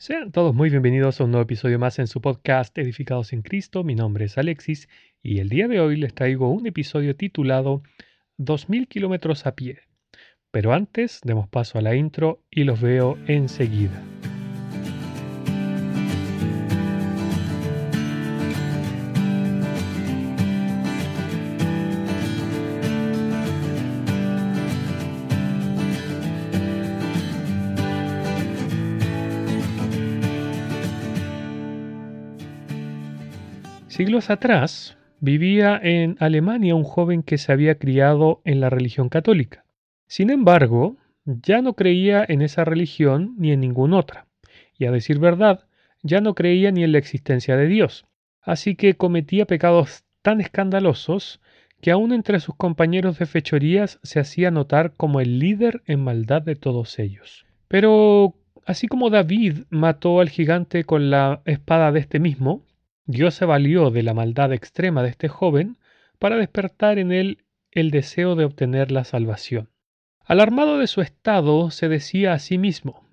Sean todos muy bienvenidos a un nuevo episodio más en su podcast Edificados en Cristo. Mi nombre es Alexis y el día de hoy les traigo un episodio titulado 2000 kilómetros a pie. Pero antes demos paso a la intro y los veo enseguida. Siglos atrás vivía en Alemania un joven que se había criado en la religión católica. Sin embargo, ya no creía en esa religión ni en ninguna otra, y a decir verdad, ya no creía ni en la existencia de Dios, así que cometía pecados tan escandalosos que aún entre sus compañeros de fechorías se hacía notar como el líder en maldad de todos ellos. Pero así como David mató al gigante con la espada de este mismo, Dios se valió de la maldad extrema de este joven para despertar en él el deseo de obtener la salvación. Alarmado de su estado, se decía a sí mismo,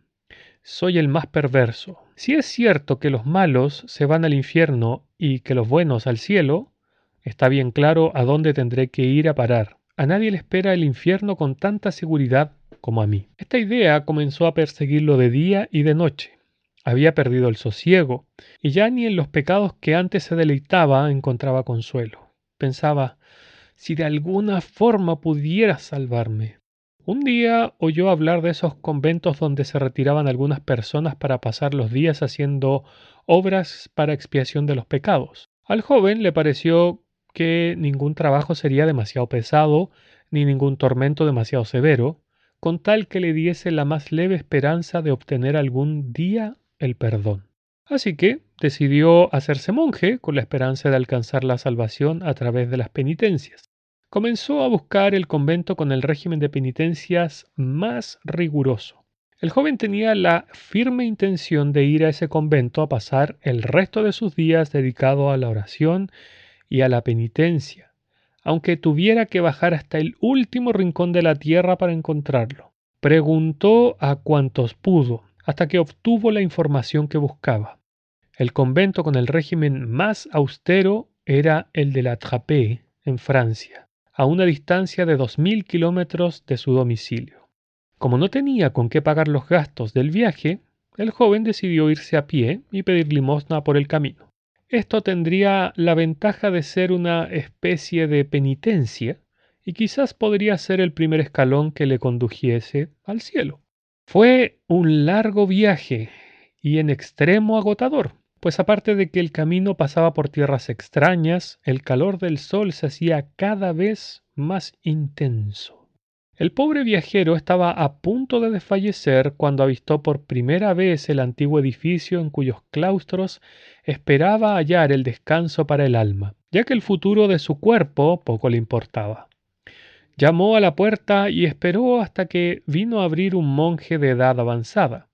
soy el más perverso. Si es cierto que los malos se van al infierno y que los buenos al cielo, está bien claro a dónde tendré que ir a parar. A nadie le espera el infierno con tanta seguridad como a mí. Esta idea comenzó a perseguirlo de día y de noche había perdido el sosiego, y ya ni en los pecados que antes se deleitaba encontraba consuelo. Pensaba, si de alguna forma pudiera salvarme. Un día oyó hablar de esos conventos donde se retiraban algunas personas para pasar los días haciendo obras para expiación de los pecados. Al joven le pareció que ningún trabajo sería demasiado pesado, ni ningún tormento demasiado severo, con tal que le diese la más leve esperanza de obtener algún día el perdón. Así que decidió hacerse monje con la esperanza de alcanzar la salvación a través de las penitencias. Comenzó a buscar el convento con el régimen de penitencias más riguroso. El joven tenía la firme intención de ir a ese convento a pasar el resto de sus días dedicado a la oración y a la penitencia, aunque tuviera que bajar hasta el último rincón de la tierra para encontrarlo. Preguntó a cuantos pudo, hasta que obtuvo la información que buscaba. El convento con el régimen más austero era el de la Trappée, en Francia, a una distancia de dos mil kilómetros de su domicilio. Como no tenía con qué pagar los gastos del viaje, el joven decidió irse a pie y pedir limosna por el camino. Esto tendría la ventaja de ser una especie de penitencia y quizás podría ser el primer escalón que le condujese al cielo. Fue un largo viaje y en extremo agotador, pues aparte de que el camino pasaba por tierras extrañas, el calor del sol se hacía cada vez más intenso. El pobre viajero estaba a punto de desfallecer cuando avistó por primera vez el antiguo edificio en cuyos claustros esperaba hallar el descanso para el alma, ya que el futuro de su cuerpo poco le importaba. Llamó a la puerta y esperó hasta que vino a abrir un monje de edad avanzada,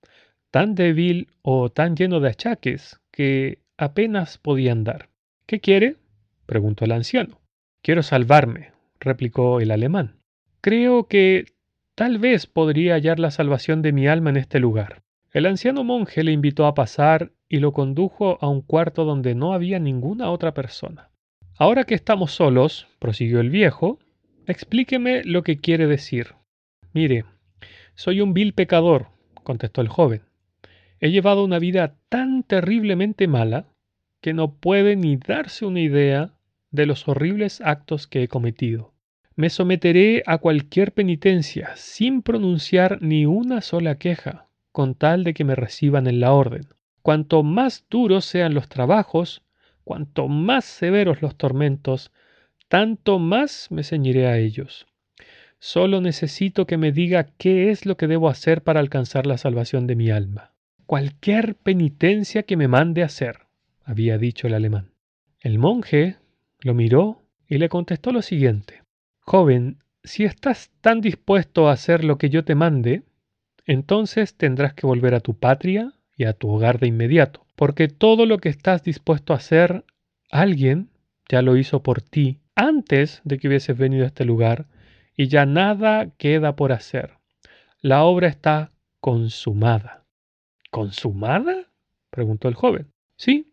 tan débil o tan lleno de achaques que apenas podía andar. ¿Qué quiere? preguntó el anciano. Quiero salvarme, replicó el alemán. Creo que tal vez podría hallar la salvación de mi alma en este lugar. El anciano monje le invitó a pasar y lo condujo a un cuarto donde no había ninguna otra persona. Ahora que estamos solos, prosiguió el viejo, Explíqueme lo que quiere decir. Mire, soy un vil pecador, contestó el joven. He llevado una vida tan terriblemente mala que no puede ni darse una idea de los horribles actos que he cometido. Me someteré a cualquier penitencia sin pronunciar ni una sola queja, con tal de que me reciban en la orden. Cuanto más duros sean los trabajos, cuanto más severos los tormentos, tanto más me ceñiré a ellos. Solo necesito que me diga qué es lo que debo hacer para alcanzar la salvación de mi alma. Cualquier penitencia que me mande hacer, había dicho el alemán. El monje lo miró y le contestó lo siguiente. Joven, si estás tan dispuesto a hacer lo que yo te mande, entonces tendrás que volver a tu patria y a tu hogar de inmediato, porque todo lo que estás dispuesto a hacer, alguien ya lo hizo por ti antes de que hubieses venido a este lugar y ya nada queda por hacer. La obra está consumada. ¿Consumada? preguntó el joven. Sí,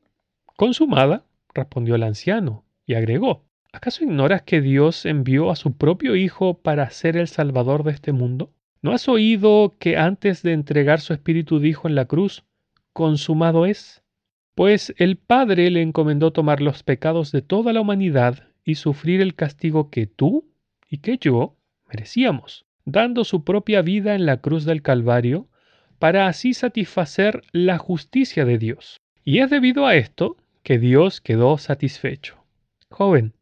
consumada, respondió el anciano, y agregó, ¿acaso ignoras que Dios envió a su propio Hijo para ser el Salvador de este mundo? ¿No has oído que antes de entregar su espíritu dijo en la cruz, consumado es? Pues el Padre le encomendó tomar los pecados de toda la humanidad y sufrir el castigo que tú y que yo merecíamos, dando su propia vida en la cruz del Calvario, para así satisfacer la justicia de Dios. Y es debido a esto que Dios quedó satisfecho. Joven,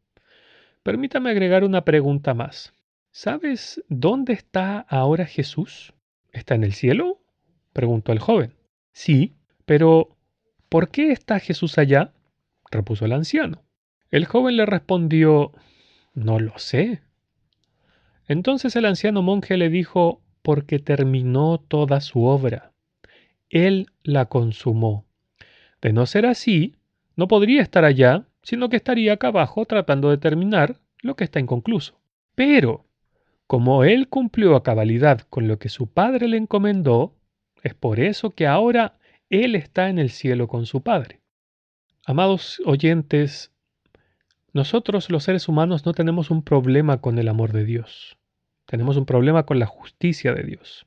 permítame agregar una pregunta más. ¿Sabes dónde está ahora Jesús? ¿Está en el cielo? preguntó el joven. Sí, pero ¿por qué está Jesús allá? repuso el anciano. El joven le respondió No lo sé. Entonces el anciano monje le dijo Porque terminó toda su obra. Él la consumó. De no ser así, no podría estar allá, sino que estaría acá abajo tratando de terminar lo que está inconcluso. Pero como él cumplió a cabalidad con lo que su padre le encomendó, es por eso que ahora él está en el cielo con su padre. Amados oyentes, nosotros los seres humanos no tenemos un problema con el amor de Dios, tenemos un problema con la justicia de Dios.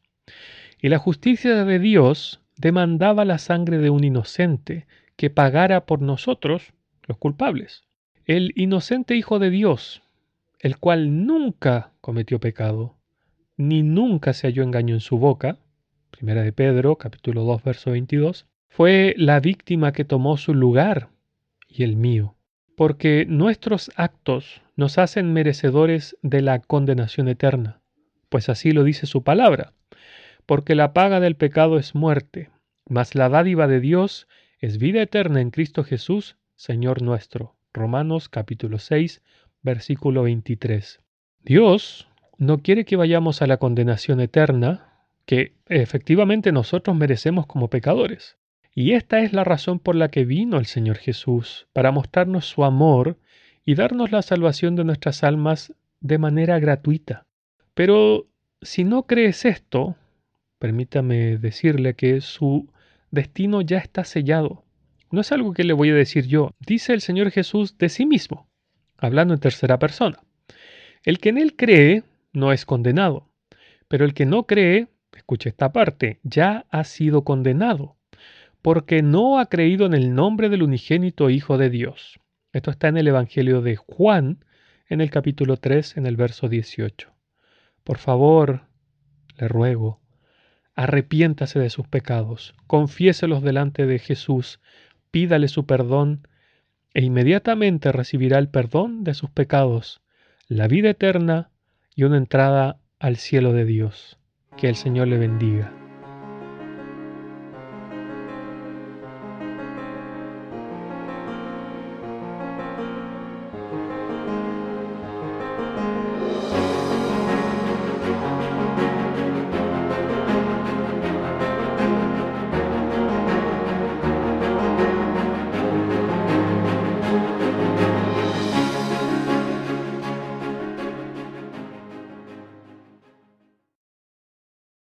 Y la justicia de Dios demandaba la sangre de un inocente que pagara por nosotros, los culpables. El inocente Hijo de Dios, el cual nunca cometió pecado, ni nunca se halló engaño en su boca, primera de Pedro, capítulo 2, verso 22, fue la víctima que tomó su lugar y el mío, porque nuestros actos nos hacen merecedores de la condenación eterna, pues así lo dice su palabra, porque la paga del pecado es muerte, mas la dádiva de Dios es vida eterna en Cristo Jesús, Señor nuestro. Romanos capítulo 6, versículo 23. Dios no quiere que vayamos a la condenación eterna que efectivamente nosotros merecemos como pecadores. Y esta es la razón por la que vino el Señor Jesús, para mostrarnos su amor y darnos la salvación de nuestras almas de manera gratuita. Pero si no crees esto, permítame decirle que su destino ya está sellado. No es algo que le voy a decir yo, dice el Señor Jesús de sí mismo hablando en tercera persona. El que en él cree no es condenado, pero el que no cree, escuche esta parte, ya ha sido condenado, porque no ha creído en el nombre del unigénito Hijo de Dios. Esto está en el Evangelio de Juan, en el capítulo 3, en el verso 18. Por favor, le ruego, arrepiéntase de sus pecados, confiéselos delante de Jesús, pídale su perdón e inmediatamente recibirá el perdón de sus pecados, la vida eterna y una entrada al cielo de Dios. Que el Señor le bendiga.